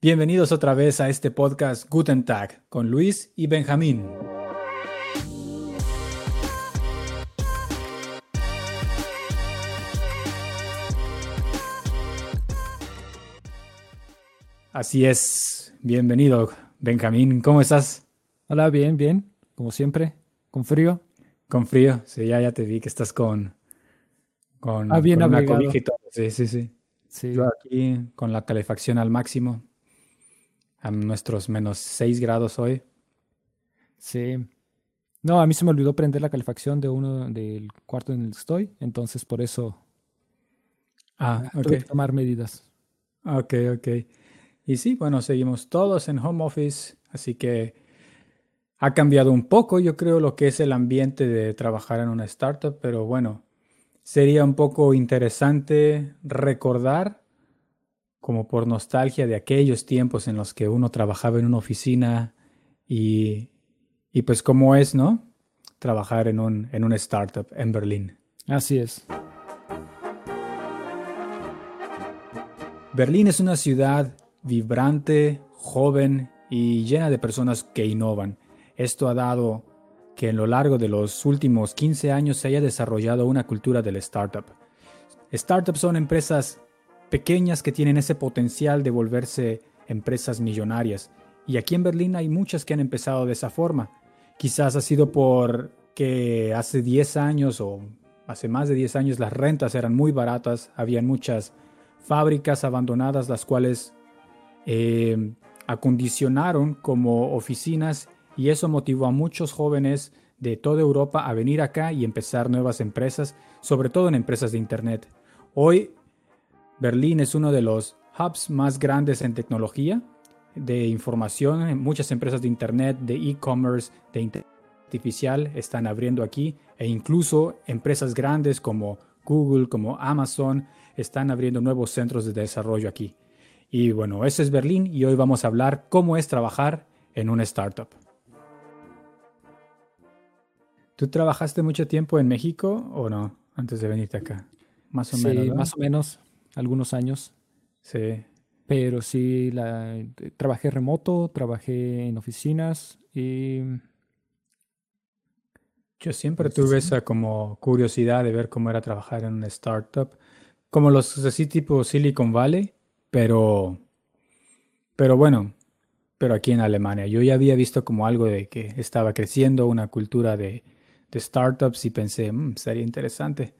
Bienvenidos otra vez a este podcast Guten Tag con Luis y Benjamín. Así es, bienvenido Benjamín, ¿cómo estás? Hola, bien, bien, como siempre, con frío. Con frío, sí, ya, ya te vi que estás con, con, Ah, bien con una. Sí, sí, sí. Sí, Yo aquí con la calefacción al máximo, a nuestros menos 6 grados hoy. sí. No, a mí se me olvidó prender la calefacción de uno del cuarto en el que estoy, entonces por eso Ah, ok. tuve que tomar medidas. Ok, ok. Y sí, bueno, seguimos todos en home office, así que ha cambiado un poco, yo creo, lo que es el ambiente de trabajar en una startup, pero bueno, sería un poco interesante recordar, como por nostalgia, de aquellos tiempos en los que uno trabajaba en una oficina y, y pues cómo es, ¿no? Trabajar en un, en una startup en Berlín. Así es. Berlín es una ciudad vibrante, joven y llena de personas que innovan. Esto ha dado que en lo largo de los últimos 15 años se haya desarrollado una cultura del startup. Startups son empresas pequeñas que tienen ese potencial de volverse empresas millonarias. Y aquí en Berlín hay muchas que han empezado de esa forma. Quizás ha sido porque hace 10 años o hace más de 10 años las rentas eran muy baratas, habían muchas fábricas abandonadas las cuales eh, acondicionaron como oficinas y eso motivó a muchos jóvenes de toda Europa a venir acá y empezar nuevas empresas, sobre todo en empresas de Internet. Hoy Berlín es uno de los hubs más grandes en tecnología, de información. Muchas empresas de Internet, de e-commerce, de inteligencia artificial están abriendo aquí e incluso empresas grandes como Google, como Amazon, están abriendo nuevos centros de desarrollo aquí. Y bueno, ese es Berlín y hoy vamos a hablar cómo es trabajar en una startup. ¿Tú trabajaste mucho tiempo en México o no antes de venirte acá? Más o Sí, menos. ¿no? más o menos, algunos años. Sí. Pero sí, la, trabajé remoto, trabajé en oficinas y Yo siempre Entonces, tuve esa como curiosidad de ver cómo era trabajar en una startup, como los así tipo Silicon Valley, pero, pero bueno, pero aquí en Alemania. Yo ya había visto como algo de que estaba creciendo una cultura de, de startups y pensé, "Mm, estaría interesante.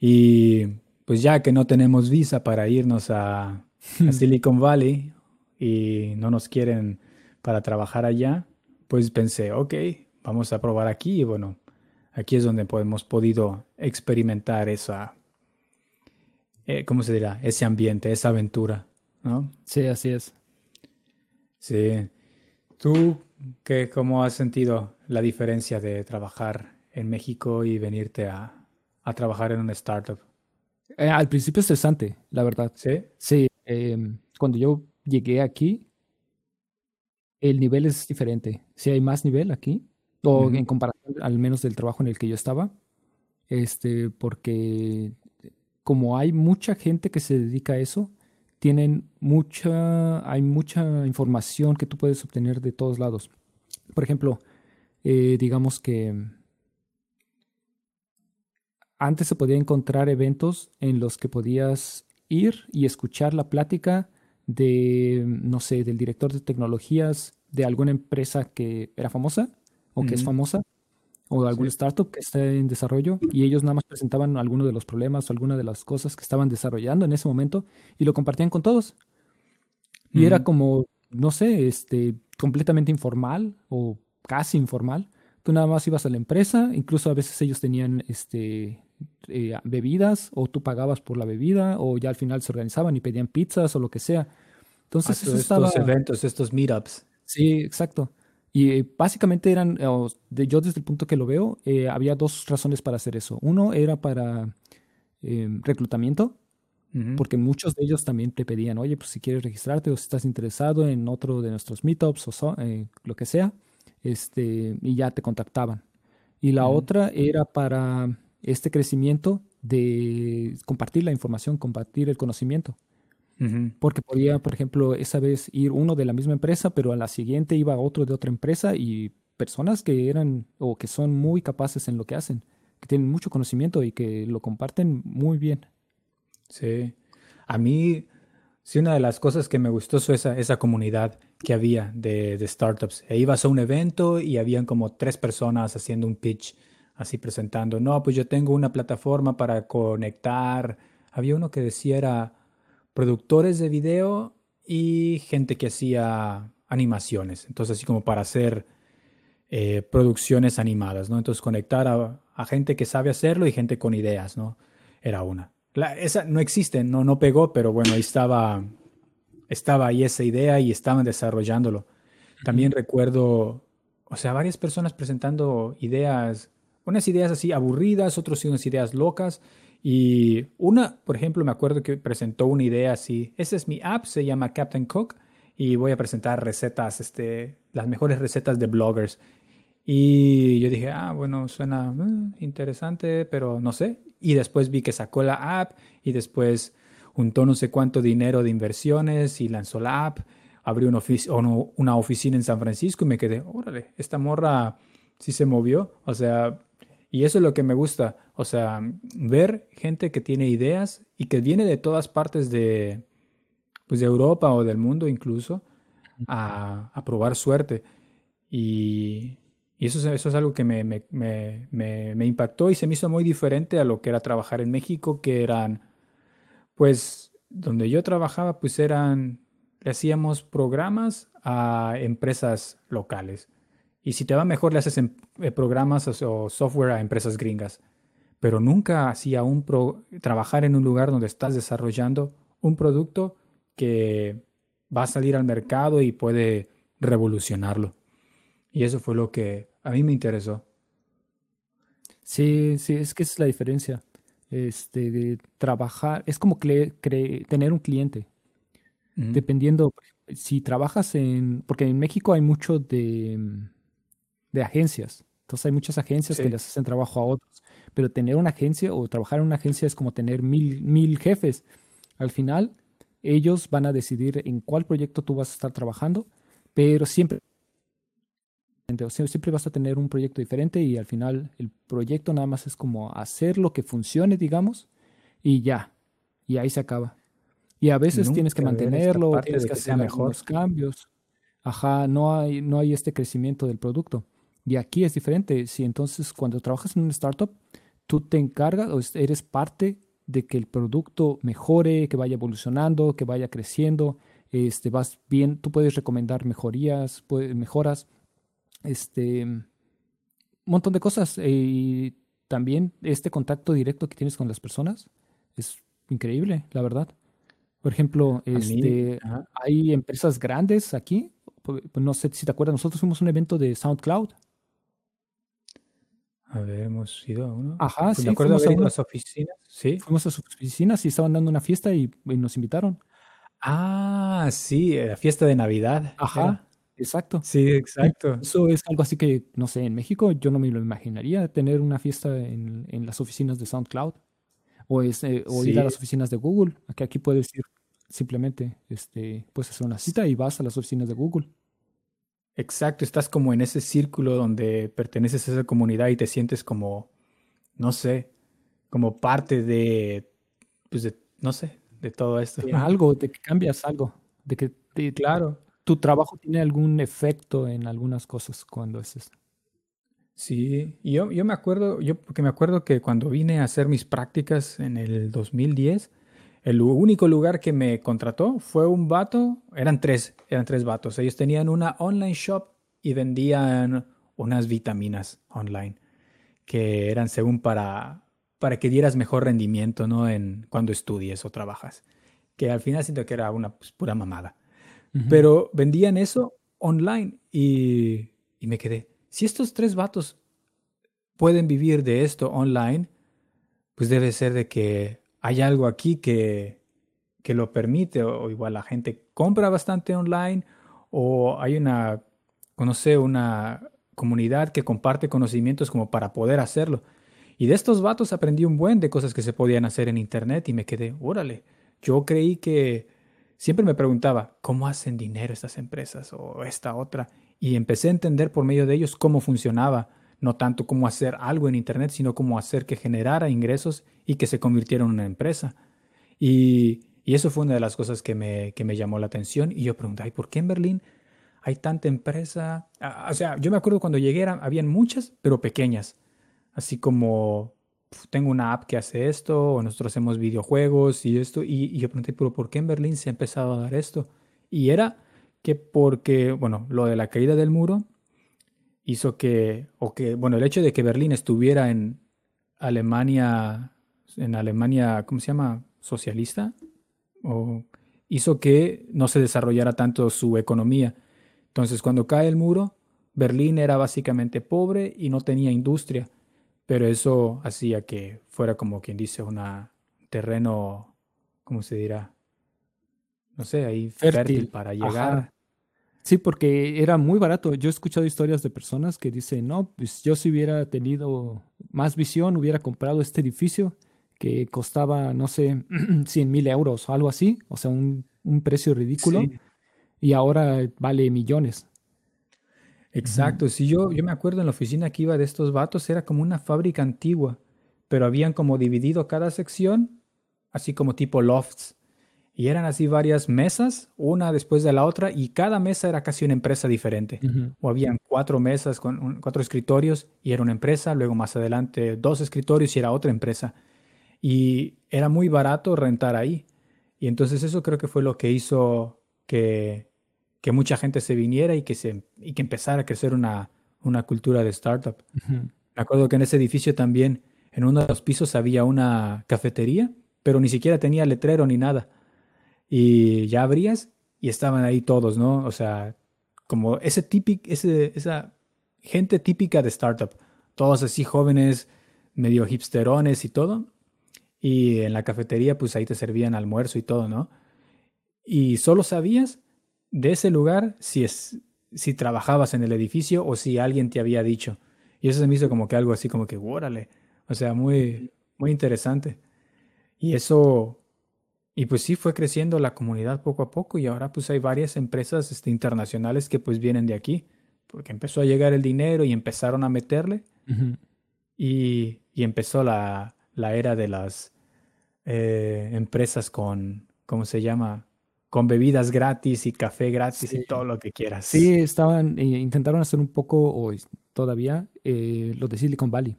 Y pues ya que no tenemos visa para irnos a, a Silicon Valley y no nos quieren para trabajar allá, pues pensé, ok, vamos a probar aquí y bueno, aquí es donde hemos podido experimentar esa, eh, ¿cómo se dirá? Ese ambiente, esa aventura, ¿no? sí, así es. Sí. ¿Tú qué, cómo has sentido la diferencia de trabajar en México y venirte a, a trabajar en una startup? Eh, al principio estresante, la verdad. ¿Sí? Sí, em, cuando yo llegué aquí, el nivel es diferente. Sí hay más nivel aquí, o en comparación al menos del trabajo en el que yo estaba, este, porque como hay mucha gente que se dedica a eso, tienen mucha, hay mucha información que tú puedes obtener de todos lados. Por ejemplo, eh, digamos que antes se podía encontrar eventos en los que podías ir y escuchar la plática de, no sé, del director de tecnologías de alguna empresa que era famosa o que es famosa o de algún Sí. startup que está en desarrollo y ellos nada más presentaban algunos de los problemas o alguna de las cosas que estaban desarrollando en ese momento y lo compartían con todos. Y era como, no sé, este, completamente informal o casi informal. Tú nada más ibas a la empresa, incluso a veces ellos tenían este, eh, bebidas o tú pagabas por la bebida o ya al final se organizaban y pedían pizzas o lo que sea. Entonces Hasta eso estaba... estos eventos, estos meetups. Sí, exacto. Y eh, básicamente eran, eh, de- yo desde el punto que lo veo, eh, había dos razones para hacer eso. Uno era para eh, reclutamiento, porque muchos de ellos también te pedían, oye, pues si quieres registrarte o si estás interesado en otro de nuestros meetups o so- lo que sea, este, y ya te contactaban. Y la otra era para este crecimiento de compartir la información, compartir el conocimiento. Porque podía, por ejemplo, esa vez ir uno de la misma empresa, pero a la siguiente iba otro de otra empresa y personas que eran o que son muy capaces en lo que hacen, que tienen mucho conocimiento y que lo comparten muy bien. Sí. A mí, sí, una de las cosas que me gustó fue esa, esa comunidad que había de, startups. E ibas a un evento y habían como tres personas haciendo un pitch, así presentando, no, pues yo tengo una plataforma para conectar. Había uno que decía era productores de video y gente que hacía animaciones. Entonces, así como para hacer eh, producciones animadas, ¿no? Entonces, conectar a, a, gente que sabe hacerlo y gente con ideas, ¿no? Era una. La, esa no existe, no, no pegó, pero bueno, ahí estaba, estaba ahí esa idea y estaban desarrollándolo. También recuerdo, o sea, varias personas presentando ideas, unas ideas así aburridas, otras unas ideas locas. Y una, por ejemplo, me acuerdo que presentó una idea así, esa es mi app, se llama Captain Cook y voy a presentar recetas, este, las mejores recetas de bloggers. Y yo dije, ah, bueno, suena eh, interesante, pero no sé. Y después vi que sacó la app y después juntó no sé cuánto dinero de inversiones y lanzó la app, abrió una, una oficina en San Francisco y me quedé, órale, esta morra sí se movió. O sea, y eso es lo que me gusta. O sea, ver gente que tiene ideas y que viene de todas partes de, pues de Europa o del mundo incluso, a, a probar suerte. Y, y eso, eso, es algo que me, me, me, me, impactó y se me hizo muy diferente a lo que era trabajar en México, que eran, pues, donde yo trabajaba, pues eran, le hacíamos programas a empresas locales. Y si te va mejor, le haces em, eh, programas o, software a empresas gringas. Pero nunca hacía un pro, trabajar en un lugar donde estás desarrollando un producto que va a salir al mercado y puede revolucionarlo. Y eso fue lo que a mí me interesó. Sí, sí, es que es la diferencia. Este, de trabajar, es como tener un cliente. Dependiendo, si trabajas en, porque en México hay mucho de, de agencias. Entonces hay muchas agencias que les hacen trabajo a otros. Pero tener una agencia o trabajar en una agencia es como tener mil, mil jefes. Al final, ellos van a decidir en cuál proyecto tú vas a estar trabajando, pero siempre, siempre vas a tener un proyecto diferente y al final el proyecto nada más es como hacer lo que funcione, digamos, y ya, y ahí se acaba. Y a veces tienes que mantenerlo, tienes que hacer mejores cambios. Ajá, no hay, no hay este crecimiento del producto. Y aquí es diferente. Si entonces cuando trabajas en una startup, tú te encargas o eres parte de que el producto mejore, que vaya evolucionando, que vaya creciendo, este, vas bien, tú puedes recomendar mejorías, mejoras, este, un montón de cosas. Eh, y también este contacto directo que tienes con las personas es increíble, la verdad. Por ejemplo, este, hay empresas grandes aquí, pues, no sé si te acuerdas, nosotros fuimos a un evento de SoundCloud a ver, hemos ido a uno. Ajá, pues sí. Me acuerdo de las oficinas. Sí. Fuimos a sus oficinas y estaban dando una fiesta y, nos invitaron. Ah, sí, la fiesta de Navidad. Ajá, exacto. Sí, exacto. Eso es algo así que, no sé, en México yo no me lo imaginaría tener una fiesta en, en las oficinas de SoundCloud o, es, eh, o ir a las oficinas de Google, que aquí puedes ir simplemente, este, puedes hacer una cita y vas a las oficinas de Google. Exacto, estás como en ese círculo donde perteneces a esa comunidad y te sientes como, no sé, como parte de, pues de, no sé, de todo esto. De algo, de que cambias algo, de que, claro, tu trabajo tiene algún efecto en algunas cosas cuando es. Sí, yo, yo me acuerdo, yo porque me acuerdo que cuando vine a hacer mis prácticas en el 2010, el único lugar que me contrató fue un vato, eran tres, eran tres vatos. Ellos tenían una online shop y vendían unas vitaminas online que eran según para, para que dieras mejor rendimiento, ¿no? En cuando estudies o trabajas. Que al final siento que era una pues, pura mamada. Pero vendían eso online y, y me quedé. Si estos tres vatos pueden vivir de esto online, pues debe ser de que hay algo aquí que, que lo permite, o, igual la gente compra bastante online, o hay una, conoce una comunidad que comparte conocimientos como para poder hacerlo. Y de estos vatos aprendí un buen de cosas que se podían hacer en internet y me quedé, órale, yo creí que siempre me preguntaba, ¿cómo hacen dinero estas empresas o esta otra? Y empecé a entender por medio de ellos cómo funcionaba, no tanto cómo hacer algo en Internet, sino cómo hacer que generara ingresos y que se convirtiera en una empresa. Y, eso fue una de las cosas que me, que me llamó la atención. Y yo pregunté, ¿por qué en Berlín hay tanta empresa? Ah, o sea, yo me acuerdo cuando llegué, habían muchas, pero pequeñas. Así como tengo una app que hace esto, o nosotros hacemos videojuegos y esto, y, yo pregunté, pero ¿por qué en Berlín se ha empezado a dar esto? Y era que porque, bueno, lo de la caída del muro hizo que, o que, bueno, el hecho de que Berlín estuviera en Alemania, en Alemania, ¿cómo se llama? Socialista, o hizo que no se desarrollara tanto su economía. Entonces, cuando cae el muro, Berlín era básicamente pobre y no tenía industria pero eso hacía que fuera como quien dice un terreno, ¿cómo se dirá? No sé, ahí fértil, para llegar. Sí, porque era muy barato. Yo he escuchado historias de personas que dicen, no, pues yo si hubiera tenido más visión, hubiera comprado este edificio que costaba, no sé, 100 mil euros o algo así, o sea, un, precio ridículo, y ahora vale millones. Exacto, si yo, yo me acuerdo en la oficina que iba de estos vatos, era como una fábrica antigua, pero habían como dividido cada sección, así como tipo lofts, y eran así varias mesas, una después de la otra, y cada mesa era casi una empresa diferente. O habían cuatro mesas con cuatro escritorios y era una empresa, luego más adelante dos escritorios y era otra empresa. Y era muy barato rentar ahí. Y entonces eso creo que fue lo que hizo que que mucha gente se viniera y que, se, y que empezara a crecer una, una cultura de startup. Me acuerdo que en ese edificio también, en uno de los pisos había una cafetería, pero ni siquiera tenía letrero ni nada. Y ya abrías y estaban ahí todos, ¿no? O sea, como ese típico, ese, esa gente típica de startup, todos así jóvenes, medio hipsterones y todo. Y en la cafetería, pues ahí te servían almuerzo y todo, ¿no? Y solo sabías de ese lugar si, es, si trabajabas en el edificio o si alguien te había dicho. Y eso se me hizo como que algo así como que, órale, o sea, muy, muy interesante. Y eso, y pues sí, fue creciendo la comunidad poco a poco y ahora pues hay varias empresas este, internacionales que pues vienen de aquí, porque empezó a llegar el dinero y empezaron a meterle y, y, empezó la, la, era de las eh, empresas con, ¿cómo se llama? Con bebidas gratis y café gratis y todo lo que quieras. Sí, estaban, eh, intentaron hacer un poco, o todavía, eh, lo de Silicon Valley.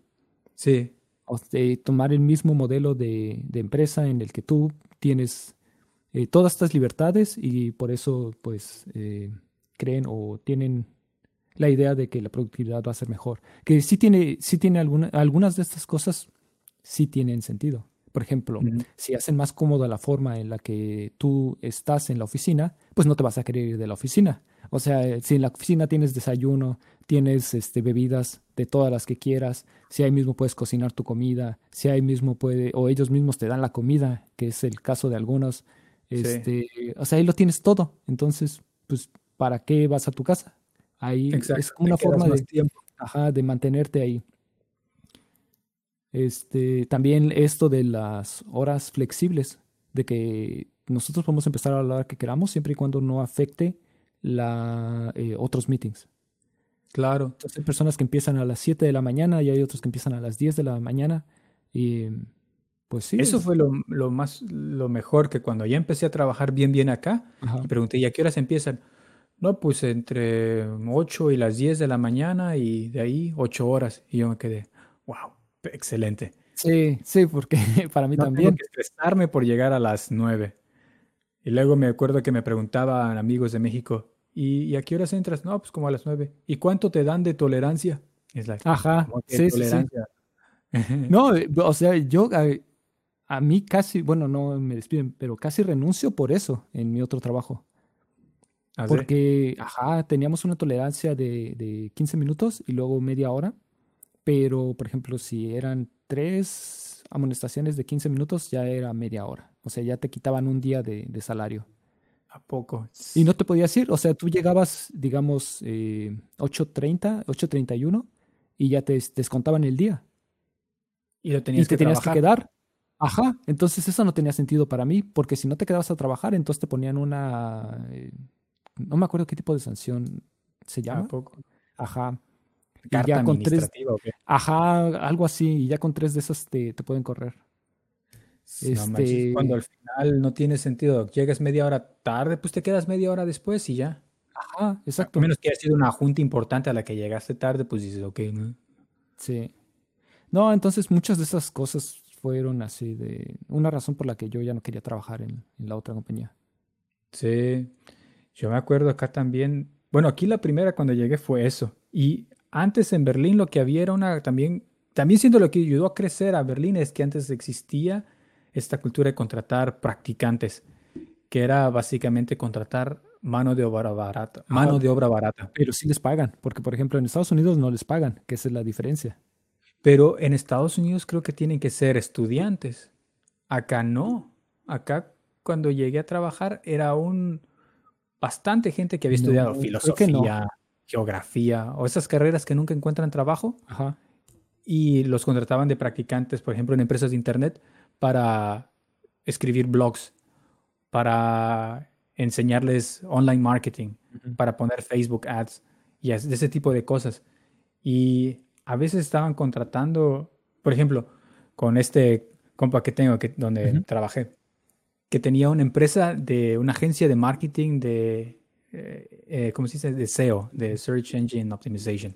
Sí. O tomar el mismo modelo de, empresa en el que tú tienes eh, todas estas libertades y por eso, pues, creen o tienen la idea de que la productividad va a ser mejor. Que sí tiene, sí tiene alguna, algunas de estas cosas, sí tienen sentido. Por ejemplo, si hacen más cómoda la forma en la que tú estás en la oficina, pues no te vas a querer ir de la oficina. O sea, si en la oficina tienes desayuno, tienes este, bebidas de todas las que quieras, si ahí mismo puedes cocinar tu comida, si ahí mismo puede, o ellos mismos te dan la comida, que es el caso de algunos, este, o sea, ahí lo tienes todo. Entonces, pues, ¿para qué vas a tu casa? Ahí es una forma de, tiempo. de mantenerte ahí. Este, también esto de las horas flexibles, de que nosotros podemos empezar a hablar que queramos siempre y cuando no afecte la, eh, otros meetings. Claro. Entonces, hay personas que empiezan a las 7 de la mañana y hay otros que empiezan a las 10 de la mañana. Y pues sí. Eso fue lo, lo, más, lo mejor que cuando ya empecé a trabajar bien, bien acá, y pregunté, ¿y a qué horas empiezan? No, pues entre 8 y las 10 de la mañana y de ahí 8 horas. Y yo me quedé, wow excelente. Sí, sí, porque para mí también. Tengo que estresarme por llegar a las nueve. Y luego me acuerdo que me preguntaban amigos de México, ¿y, a qué horas entras? No, pues como a las nueve. ¿Y cuánto te dan de tolerancia? Es la, Ajá, sí, tolerancia? no, o sea, yo a, mí casi, bueno, no me despiden, pero casi renuncio por eso en mi otro trabajo. ¿Ah, porque, ajá, teníamos una tolerancia de, de 15 minutos y luego media hora pero por ejemplo, si eran tres amonestaciones de 15 minutos, ya era media hora. O sea, ya te quitaban un día de, salario. ¿A poco? Y no te podías ir. O sea, tú llegabas, digamos, eh, 8.30, 8.31 y ya te descontaban el día. Y lo tenías y te tenías que quedar. Ajá, entonces eso no tenía sentido para mí, porque si no te quedabas a trabajar, entonces te ponían una, eh, no me acuerdo qué tipo de sanción se llama. poco? Ajá. Y ¿Carta ya con tres, ajá, algo así, y ya con tres de esas te, te pueden correr. No manches, Este- cuando al final no tiene sentido. Llegas media hora tarde, pues te quedas media hora después y ya. Ajá, exacto. A menos que haya sido una junta importante a la que llegaste tarde, pues dices, ok, ¿no? Sí. No, entonces muchas de esas cosas fueron así de una razón por la que yo ya no quería trabajar en, en la otra compañía. Sí, yo me acuerdo acá también. Bueno, aquí la primera cuando llegué fue eso. Y antes en Berlín lo que había era una también, también siendo lo que ayudó a crecer a Berlín es que antes existía esta cultura de contratar practicantes, que era básicamente contratar mano de obra barata, mano de obra barata. Pero sí les pagan, porque por ejemplo en Estados Unidos no les pagan, que esa es la diferencia. Pero en Estados Unidos creo que tienen que ser estudiantes. Acá no. Acá cuando llegué a trabajar era un bastante gente que había estudiado no. Geografía o esas carreras que nunca encuentran trabajo Ajá. y los contrataban de practicantes, por ejemplo, en empresas de internet para escribir blogs, para enseñarles online marketing, para poner Facebook ads y ese tipo de cosas. Y a veces estaban contratando, por ejemplo, con este compa que tengo, que, donde trabajé, que tenía una empresa de una agencia de marketing de, eh, eh, ¿cómo se dice? De SEO, de Search Engine Optimization.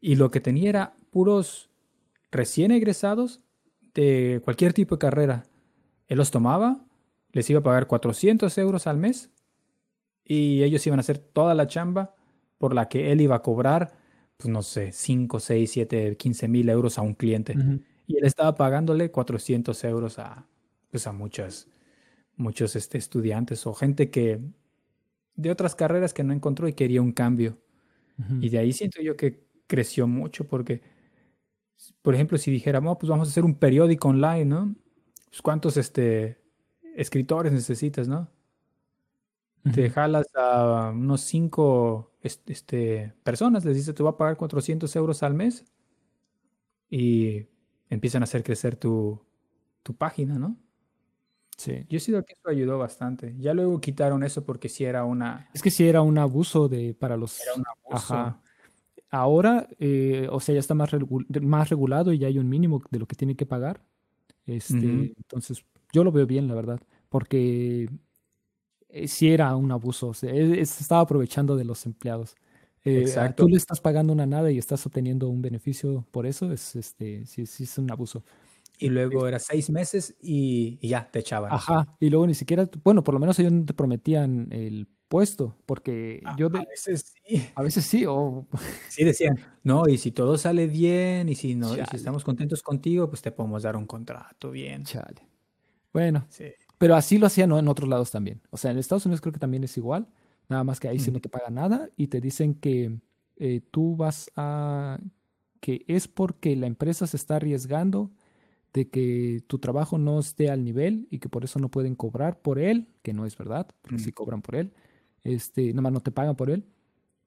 Y lo que tenía era puros recién egresados de cualquier tipo de carrera. Él los tomaba, les iba a pagar 400 euros al mes y ellos iban a hacer toda la chamba por la que él iba a cobrar, pues no sé, 5, 6, 7, 15 mil euros a un cliente. Ujú. Y él estaba pagándole 400 euros a, pues a muchas, muchos este, estudiantes o gente que de otras carreras que no encontró y quería un cambio. Y de ahí siento yo que creció mucho porque, por ejemplo, si dijéramos, pues vamos a hacer un periódico online, ¿no? Pues cuántos este, escritores necesitas, ¿no? Te jalas a unos cinco es- este, personas, les dices, te voy a pagar 400 euros al mes y empiezan a hacer crecer tu, tu página, ¿no? Sí. Yo siento que eso ayudó bastante. Ya luego quitaron eso porque sí era una... Es que sí era un abuso de para los Era un abuso. Ajá. Ahora, eh, o sea, ya está más, regu- más regulado y ya hay un mínimo de lo que tiene que pagar. Este. Entonces, yo lo veo bien, la verdad, porque eh, sí era un abuso. o sea, él- él se estaba aprovechando de los empleados. Eh, Exacto. tú le estás pagando una nada y estás obteniendo un beneficio por eso, es, este, sí, sí es un abuso. Y luego era seis meses y, y ya te echaban. Ajá, y luego ni siquiera, bueno, por lo menos ellos no te prometían el puesto, porque A- yo a de- veces sí. a veces sí, o Sí decían, no, y si todo sale bien y si no, y si estamos contentos contigo, pues te podemos dar un contrato bien. Chale. Bueno, Sí. pero así lo hacían ¿no? en otros lados también. O sea, en Estados Unidos creo que también es igual, nada más que ahí sí no te pagan nada y te dicen que eh, tú vas a... que es porque la empresa se está arriesgando de que tu trabajo no esté al nivel y que por eso no pueden cobrar por él, que no es verdad, porque sí Mm. cobran por él, este, nada más no te pagan por él.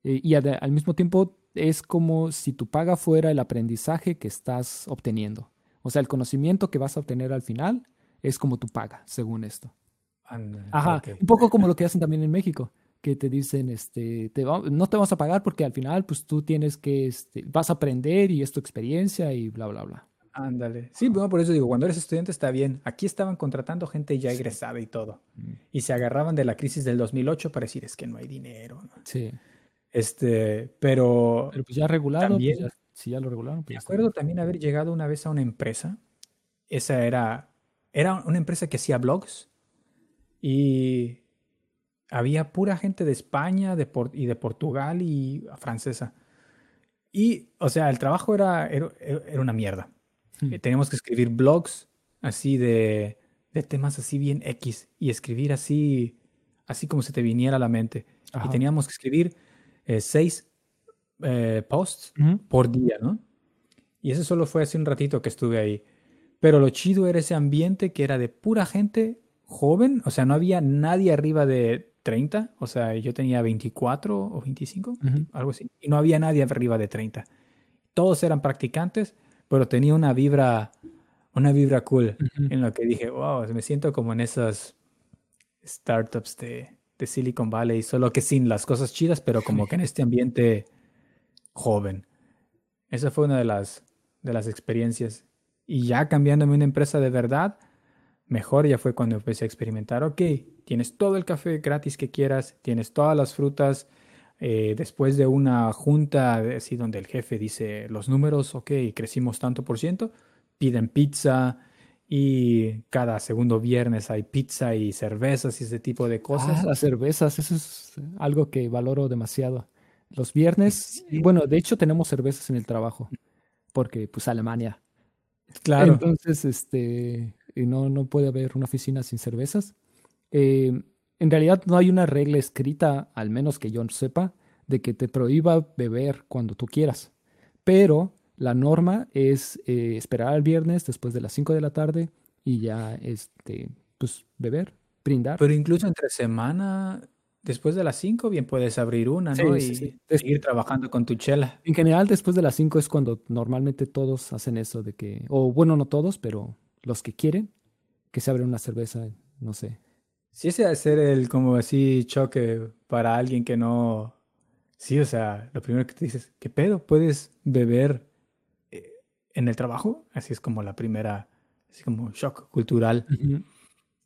Eh, y ad- al mismo tiempo es como si tu paga fuera el aprendizaje que estás obteniendo. O sea, el conocimiento que vas a obtener al final es como tu paga, según esto. Ajá, ok. un poco como lo que hacen también en México, que te dicen, este, te va- no te vamos a pagar porque al final, pues tú tienes que, este, vas a aprender y es tu experiencia y bla, bla, bla. Ándale. Sí, bueno, por eso digo, cuando eres estudiante está bien. Aquí estaban contratando gente ya egresada y todo. Mm. Y se agarraban de la crisis del 2008 para decir, es que no hay dinero. ¿no? Sí, Este, pero pero pues ya regulado, pues También- ya- si ya lo regularon, me pues ya está acuerdo también haber llegado una vez a una empresa. Esa era, era una empresa que hacía blogs y había pura gente de España de Por- y de Portugal y francesa. Y, o sea, el trabajo era, era, era una mierda. Hmm. Eh, Teníamos que escribir blogs así de, de temas así bien X y escribir así, así como se te viniera a la mente. Y Ajá. teníamos que escribir eh, seis eh, posts Ujú. por día, ¿no? Y eso solo fue hace un ratito que estuve ahí. Pero lo chido era ese ambiente que era de pura gente joven, o sea, no había nadie arriba de 30, o sea, yo tenía 24 o 25, Ujú. algo así, y no había nadie arriba de 30. Todos eran practicantes, pero tenía una vibra, una vibra cool en lo que dije, wow, me siento como en esas startups de, de Silicon Valley, solo que sin las cosas chidas, pero como que en este ambiente joven. Esa fue una de las, de las experiencias. Y ya cambiándome una empresa de verdad, mejor ya fue cuando empecé a experimentar, ok, tienes todo el café gratis que quieras, tienes todas las frutas, eh, después de una junta así donde el jefe dice los números, ok, crecimos tanto por ciento, piden pizza y cada segundo viernes hay pizza y cervezas y ese tipo de cosas. Ah, las cervezas, eso es algo que valoro demasiado. Los viernes, bueno, de hecho tenemos cervezas en el trabajo, porque pues Alemania. Claro. Entonces, este, no, no puede haber una oficina sin cervezas. Eh, en realidad no hay una regla escrita, al menos que yo sepa, de que te prohíba beber cuando tú quieras. Pero la norma es eh, esperar al viernes después de las 5 de la tarde y ya, este, pues, beber, brindar. Pero incluso entre semana Después de las 5 bien puedes abrir una, ¿no? y seguir trabajando con tu chela. En general, después de las 5 es cuando normalmente todos hacen eso de que, o bueno, no todos, pero los que quieren, que se abren una cerveza, no sé. Sí, ese ser el como así choque para alguien que no... Sí, o sea, lo primero que te dices, ¿qué pedo? ¿Puedes beber eh, en el trabajo? Así es como la primera, así como shock cultural.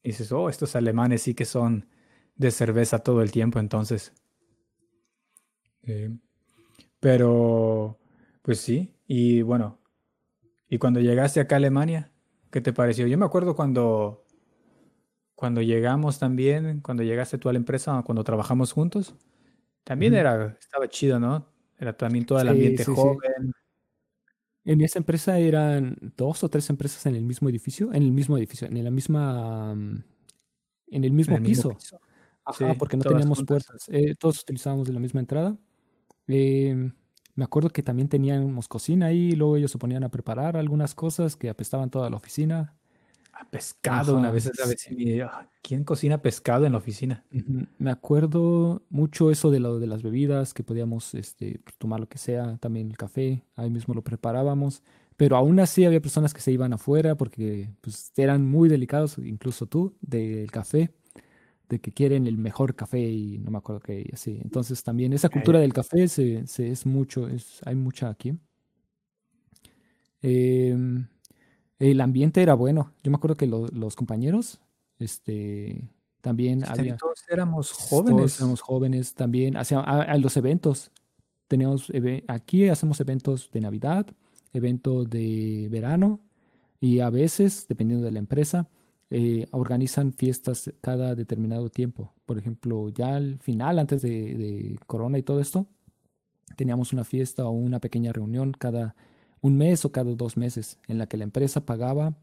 Y dices, oh, estos alemanes sí que son de cerveza todo el tiempo, entonces. Eh, pero, pues sí, y bueno, ¿y cuando llegaste acá a Alemania? ¿Qué te pareció? Yo me acuerdo cuando, cuando llegamos también, cuando llegaste tú a la empresa, cuando trabajamos juntos, también era, estaba chido, ¿no? Era también todo el ambiente joven. En esa empresa eran dos o tres empresas en el mismo edificio, en el mismo edificio, en la misma, mm, en el mismo, piso. Ajá, porque no teníamos puertas. Eh, todos utilizábamos la misma entrada. Em, me acuerdo que también teníamos cocina ahí, y luego ellos se ponían a preparar algunas cosas que apestaban toda la oficina. A pescado, una vez, ¿quién cocina pescado en la oficina? Me acuerdo mucho eso de lo de las bebidas, que podíamos este, pues, tomar lo que sea, también el café, ahí mismo lo preparábamos. Pero aún así había personas que se iban afuera porque pues, eran muy delicados, incluso tú, del café de que quieren el mejor café y no me acuerdo qué, así. Entonces también esa cultura del café se, se, es mucho, es, hay mucha aquí. Em, el ambiente era bueno. Yo me acuerdo que los compañeros, este, también había... Todos éramos jóvenes. Todos éramos jóvenes también. Hacia, a, los eventos. Teníamos, aquí hacemos eventos de Navidad, eventos de verano y a veces, dependiendo de la empresa, eh, organizan fiestas cada determinado tiempo. Por ejemplo, ya al final, antes de, Corona y todo esto, teníamos una fiesta o una pequeña reunión cada un mes o cada dos meses en la que la empresa pagaba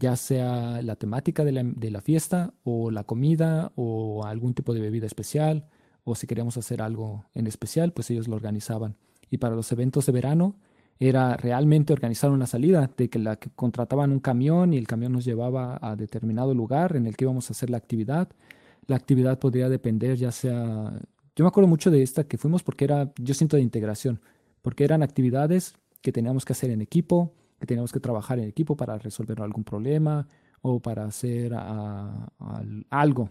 ya sea la temática de la, de la, fiesta o la comida o algún tipo de bebida especial o si queríamos hacer algo en especial, pues ellos lo organizaban. Y para los eventos de verano era realmente organizar una salida, de que la que contrataban un camión y el camión nos llevaba a determinado lugar en el que íbamos a hacer la actividad. La actividad podría depender ya sea, yo me acuerdo mucho de esta que fuimos porque era, yo siento de integración, porque eran actividades que teníamos que hacer en equipo, que teníamos que trabajar en equipo para resolver algún problema o para hacer algo.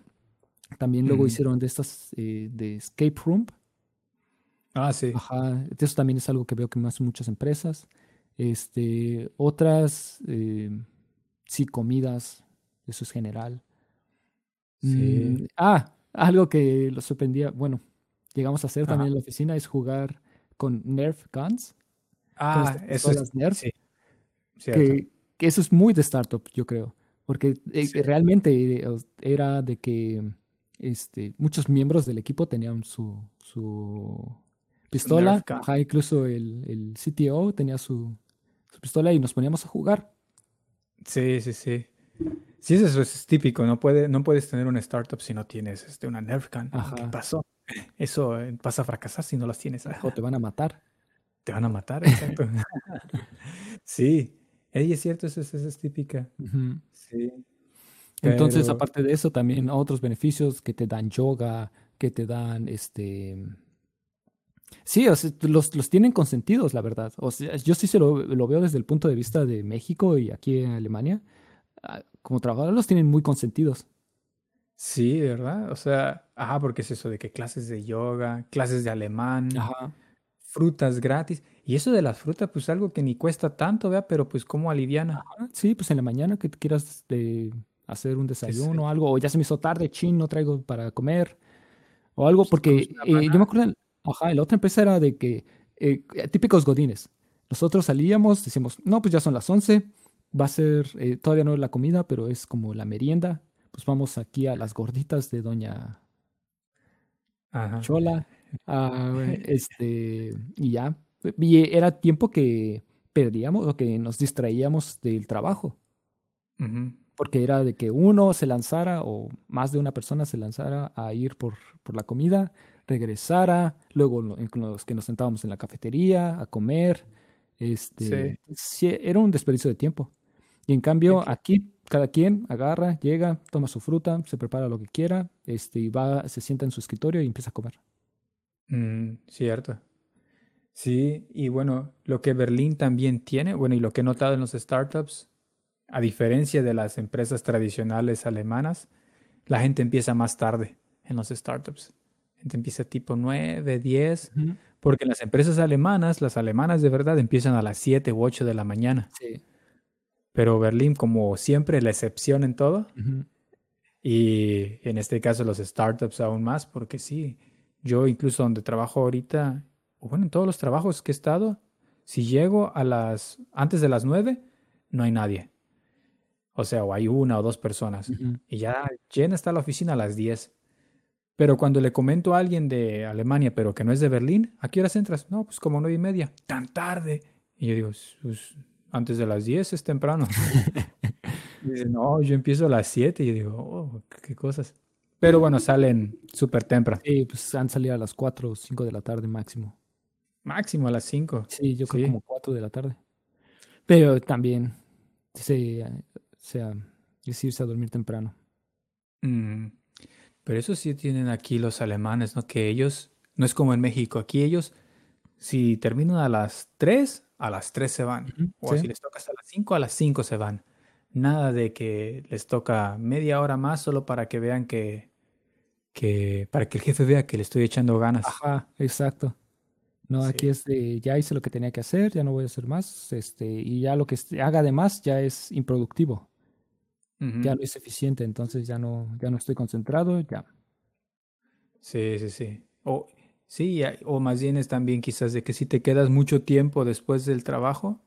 También luego hicieron de estas eh, de escape room, Ah, sí. Ajá, eso también es algo que veo que más muchas empresas. Este, otras, eh, sí, comidas, eso es general. Sí. Mm, ah, algo que lo sorprendía, bueno, llegamos a hacer también en la oficina es jugar con Nerf Guns. Ah, eso es, Nerf. Sí, que, que, eso es muy de startup, yo creo. Porque eh, realmente eh, era de que este, muchos miembros del equipo tenían su, su pistola. incluso el, el, CTO tenía su, pistola y nos poníamos a jugar. Sí, sí, sí. Sí, eso es típico. No, puede, no puedes tener una startup si no tienes este, una Nerf gun. ¿Qué pasó? Eso pasa eh, a fracasar si no las tienes. O te van a matar. Te van a matar, exacto. sí, es cierto, eso, es típica. Sí. Entonces, aparte de eso, también otros beneficios que te dan yoga, que te dan este Sí, o sea, los, los tienen consentidos, la verdad. O sea, yo sí se lo, lo veo desde el punto de vista de México y aquí en Alemania. Ah, Como trabajadores los tienen muy consentidos. Sí, ¿verdad? O sea, ajá, porque es eso de que clases de yoga, clases de alemán, Ajá. Frutas gratis. Y eso de las frutas, pues algo que ni cuesta tanto, ¿vea? Pero pues como aliviana. Sí, pues en la mañana que te quieras de hacer un desayuno o algo, o ya se me hizo tarde, chin, no traigo para comer, o algo, pues, porque eh, yo me acuerdo, ajá, la otra empresa era de que, eh, típicos godines, nosotros salíamos, decíamos, no, pues ya son las 11, va a ser, eh, todavía no es la comida, pero es como la merienda, pues vamos aquí a las gorditas de Doña Ajá. Chola, ah, este, y ya, y era tiempo que perdíamos o que nos distraíamos del trabajo. Porque era de que uno se lanzara o más de una persona se lanzara a ir por, por la comida, regresara, luego los que nos sentábamos en la cafetería a comer, este, sí, era un desperdicio de tiempo. Y en cambio aquí cada quien agarra, llega, toma su fruta, se prepara lo que quiera, este, y va, se sienta en su escritorio y empieza a comer. Mm, cierto. Sí, y bueno, lo que Berlín también tiene, bueno, y lo que he notado en los startups, a diferencia de las empresas tradicionales alemanas, la gente empieza más tarde en los startups. La gente empieza tipo 9, 10, Ujú. porque en las empresas alemanas, las alemanas de verdad empiezan a las 7 u 8 de la mañana. Sí. Pero Berlín, como siempre, la excepción en todo, y en este caso los startups aún más, porque sí, yo incluso donde trabajo ahorita, o bueno, en todos los trabajos que he estado, si llego a las, antes de las 9, no hay nadie. O sea, o hay una o dos personas. Y ya llena está la oficina a las 10. Pero cuando le comento a alguien de Alemania, pero que no es de Berlín, ¿a qué horas entras? No, pues como nueve y media. Tan tarde. Y yo digo, pues antes de las 10 es temprano. Y dice, no, yo empiezo a las 7. Y yo digo, oh, qué cosas. Pero bueno, salen súper temprano. Sí, pues han salido a las 4 o 5 de la tarde máximo. Máximo a las 5. Sí, yo creo Sí. como 4 de la tarde. Pero también se, se, es irse a dormir temprano. Mm, Pero eso sí tienen aquí los alemanes, ¿no? Que ellos, no es como en México, aquí ellos, si terminan a las 3, a las 3 se van. O sí. si les toca hasta las 5, a las 5 se van. Nada de que les toca media hora más solo para que vean que, que, para que el jefe vea que le estoy echando ganas. Ajá, exacto. No, aquí es de ya hice lo que tenía que hacer, ya no voy a hacer más, este, y ya lo que haga de más ya es improductivo, ya no es eficiente, entonces ya no, ya no estoy concentrado, ya. Sí, sí, sí. O, sí, o más bien es también quizás de que si te quedas mucho tiempo después del trabajo,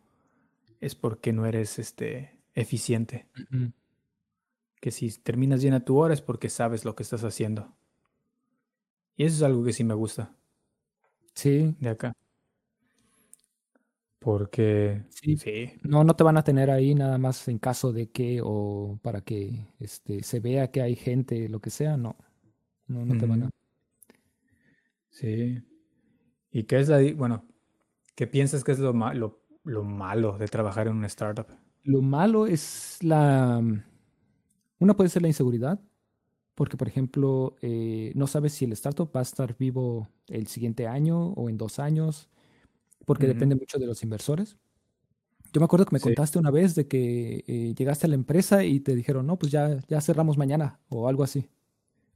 es porque no eres este, eficiente. Que si terminas bien a tu hora es porque sabes lo que estás haciendo. Y eso es algo que sí me gusta Sí, de acá. Porque sí, sí, no, no te van a tener ahí nada más en caso de que o para que este, se vea que hay gente, lo que sea, no, no, no te van a. Sí. ¿Y qué es la, bueno, qué piensas que es lo, ma- lo, lo malo de trabajar en una startup? Lo malo es la... Una puede ser la inseguridad, porque por ejemplo, eh, no sabes si el startup va a estar vivo el siguiente año o en dos años, porque Ujú. depende mucho de los inversores. Yo me acuerdo que me Sí. contaste una vez de que eh, llegaste a la empresa y te dijeron, no, pues ya, ya cerramos mañana o algo así,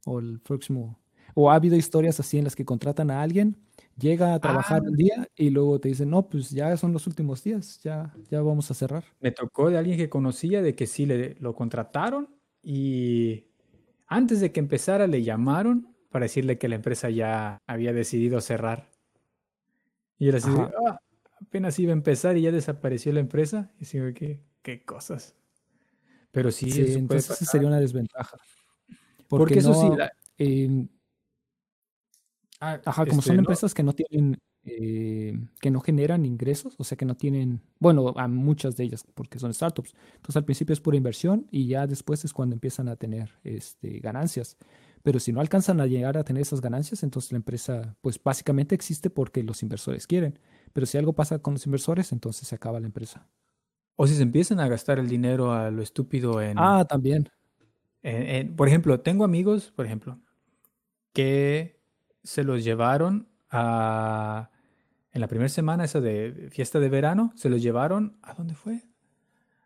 o el próximo. O ha habido historias así en las que contratan a alguien, llega a trabajar Ah, un día y luego te dicen, no, pues ya son los últimos días, ya, ya vamos a cerrar. Me tocó de alguien que conocía de que sí le, lo contrataron y antes de que empezara le llamaron para decirle que la empresa ya había decidido cerrar. Y él así de. "Ah, apenas iba a empezar y ya desapareció la empresa. Y de, ¿qué, qué cosas? Pero sí, Sí, eso entonces esa sería una desventaja. Porque Porque eso sí, no, la- eh, ah, ajá, como este, son no, empresas que no tienen, eh, que no generan ingresos, o sea, que no tienen, bueno, a muchas de ellas, porque son startups. Entonces al principio es pura inversión y ya después es cuando empiezan a tener este, ganancias. Pero si no alcanzan a llegar a tener esas ganancias, entonces la empresa, pues básicamente existe porque los inversores quieren. Pero si algo pasa con los inversores, entonces se acaba la empresa. o si se empiezan a gastar el dinero a lo estúpido en, Ah, también. en- en- por ejemplo, tengo amigos, por ejemplo, que se los llevaron a... En la primera semana, esa de fiesta de verano, se los llevaron... ¿A dónde fue?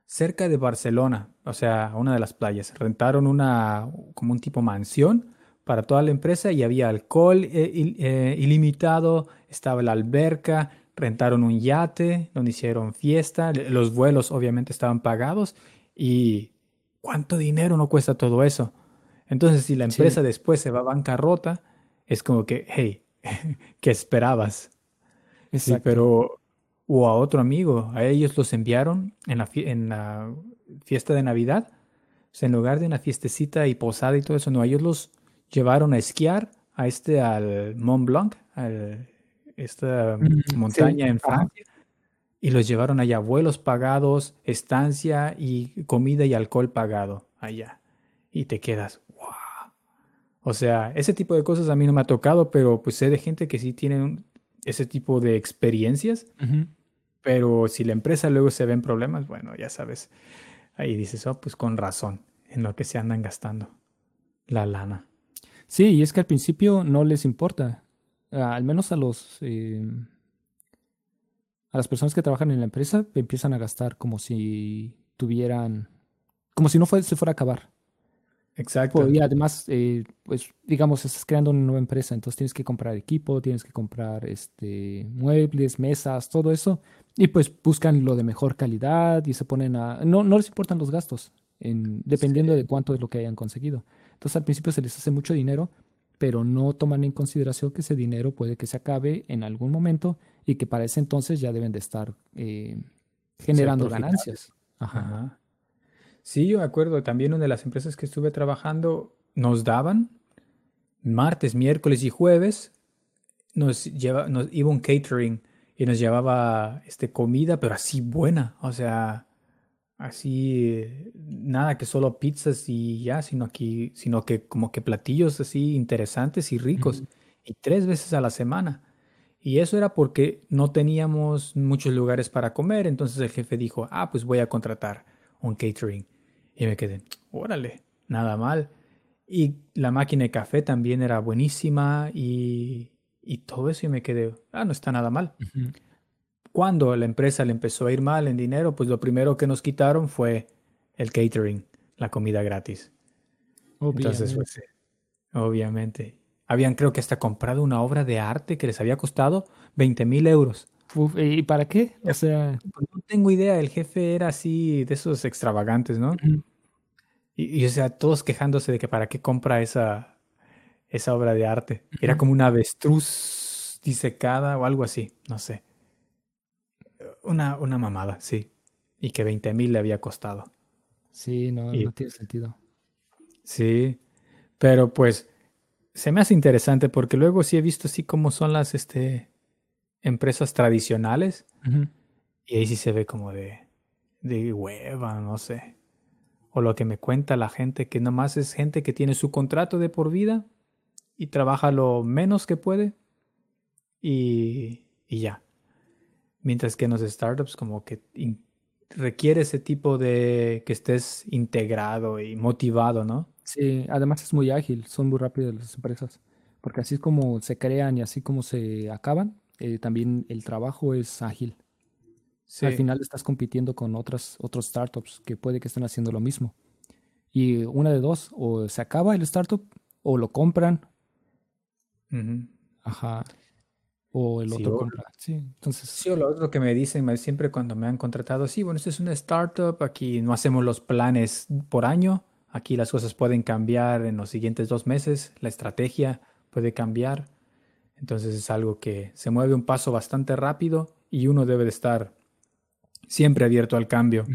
Cerca de Barcelona, o sea, a una de las playas. Rentaron una, como un tipo mansión para toda la empresa y había alcohol eh, eh, ilimitado, estaba la alberca, rentaron un yate donde hicieron fiesta, los vuelos obviamente estaban pagados y ¿cuánto dinero no cuesta todo eso? Entonces si la empresa después se va a bancarrota, es como que, hey, ¿qué esperabas? Sí, pero o a otro amigo, a ellos los enviaron en la, en la fiesta de Navidad, en lugar de una fiestecita y posada y todo eso, no, ellos los llevaron a esquiar a este, al Mont Blanc, a esta mm, montaña en Francia, y los llevaron allá, vuelos pagados, estancia y comida y alcohol pagado allá. Y te quedas, wow. O sea, ese tipo de cosas a mí no me ha tocado, pero pues sé de gente que sí tienen ese tipo de experiencias. Pero si la empresa luego se ve en problemas, bueno, ya sabes, ahí dices, oh, pues con razón, en lo que se andan gastando la lana. Sí, y es que al principio no les importa, al menos a los eh, a las personas que trabajan en la empresa empiezan a gastar como si tuvieran, como si no se fuera a acabar. Exacto. Y además, eh, pues digamos, estás creando una nueva empresa, entonces tienes que comprar equipo, tienes que comprar este muebles, mesas, todo eso, y pues buscan lo de mejor calidad y se ponen a, no, no les importan los gastos, en, dependiendo de cuánto es lo que hayan conseguido. Entonces al principio se les hace mucho dinero, pero no toman en consideración que ese dinero puede que se acabe en algún momento y que para ese entonces ya deben de estar eh, generando ganancias. Ajá. Sí, yo me acuerdo también una de las empresas que estuve trabajando nos daban martes, miércoles y jueves nos lleva, nos iba un catering y nos llevaba este comida, pero así buena, o sea, así, nada que solo pizzas y ya, sino que, sino que como que platillos así interesantes y ricos, y tres veces a la semana. Y eso era porque no teníamos muchos lugares para comer, entonces el jefe dijo, ah, pues voy a contratar un catering. Y me quedé, órale, nada mal. Y la máquina de café también era buenísima y, y todo eso y me quedé, ah, no está nada mal. Cuando la empresa le empezó a ir mal en dinero, pues lo primero que nos quitaron fue el catering, la comida gratis. Obviamente. Entonces, pues, obviamente. Habían creo que hasta comprado una obra de arte que les había costado 20 mil euros. ¿Y para qué? O sea, no tengo idea. El jefe era así de esos extravagantes, ¿no? y, o sea, todos quejándose de que para qué compra esa, esa obra de arte. Era como una avestruz disecada o algo así, no sé. Una, una mamada, sí. Y que 20 mil le había costado. Sí, no, no tiene sentido. Sí, pero pues se me hace interesante porque luego sí he visto así como son las este, empresas tradicionales y ahí sí se ve como de, de hueva, no sé. O lo que me cuenta la gente, que nomás es gente que tiene su contrato de por vida y trabaja lo menos que puede y, y ya. Mientras que en los startups como que requiere ese tipo de que estés integrado y motivado, ¿no? Sí, además es muy ágil, son muy rápidas las empresas, porque así es como se crean y así como se acaban, eh, también el trabajo es ágil. Al final estás compitiendo con otras otros startups que puede que estén haciendo lo mismo. Y una de dos, o se acaba el startup o lo compran. Ajá o el otro compra. Sí, entonces. Sí, o lo otro que me dicen siempre cuando me han contratado, sí, bueno, esto es una startup, aquí no hacemos los planes por año, aquí las cosas pueden cambiar en los siguientes dos meses, la estrategia puede cambiar. Entonces es algo que se mueve un paso bastante rápido y uno debe de estar siempre abierto al cambio.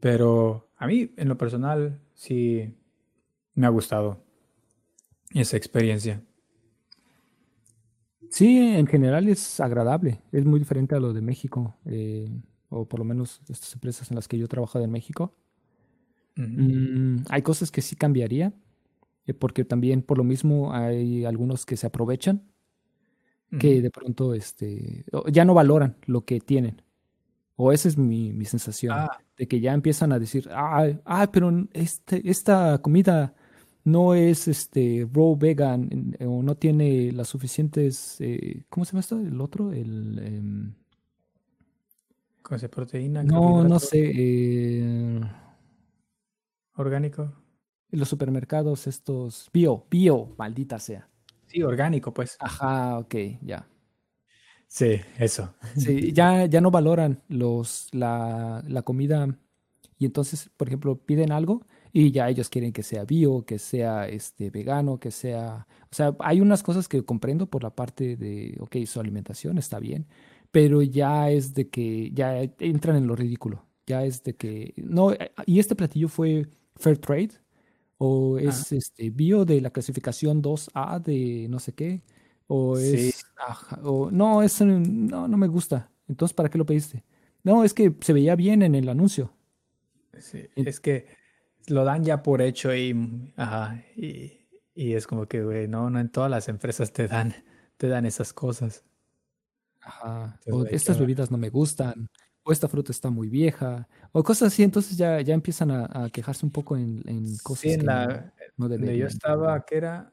Pero a mí, en lo personal, sí me ha gustado esa experiencia. Sí, en general es agradable, es muy diferente a lo de México, eh, o por lo menos estas empresas en las que yo he trabajado en México. Mm, hay cosas que sí cambiaría, porque también por lo mismo hay algunos que se aprovechan, que de pronto este, ya no valoran lo que tienen. O esa es mi, mi sensación, ah. de que ya empiezan a decir, ah, ah pero este, esta comida no es este raw vegan o no tiene las suficientes, eh, ¿cómo se llama esto? El otro, el... Em, ¿Con esa proteína? No, no sé. Eh, ¿Orgánico? En los supermercados estos... Bio, bio, maldita sea. Sí, orgánico, pues. Ajá, ok, ya. Sí, eso. Sí, ya, ya no valoran los, la, la comida y entonces, por ejemplo, piden algo y ya ellos quieren que sea bio, que sea este vegano, que sea, o sea, hay unas cosas que comprendo por la parte de, ok, su alimentación está bien, pero ya es de que ya entran en lo ridículo, ya es de que no y este platillo fue fair trade o es este bio de la clasificación 2A de no sé qué o es o no es no no me gusta. Entonces, ¿para qué lo pediste? No, es que se veía bien en el anuncio. Sí, es que lo dan ya por hecho y, ajá, y, y es como que, güey, no, no en todas las empresas te dan, te dan esas cosas. Ajá. o estas bebidas no me gustan, o esta fruta está muy vieja, o cosas así, entonces ya, ya empiezan a, quejarse un poco en, en cosas sí, en la, no, Yo estaba, que era,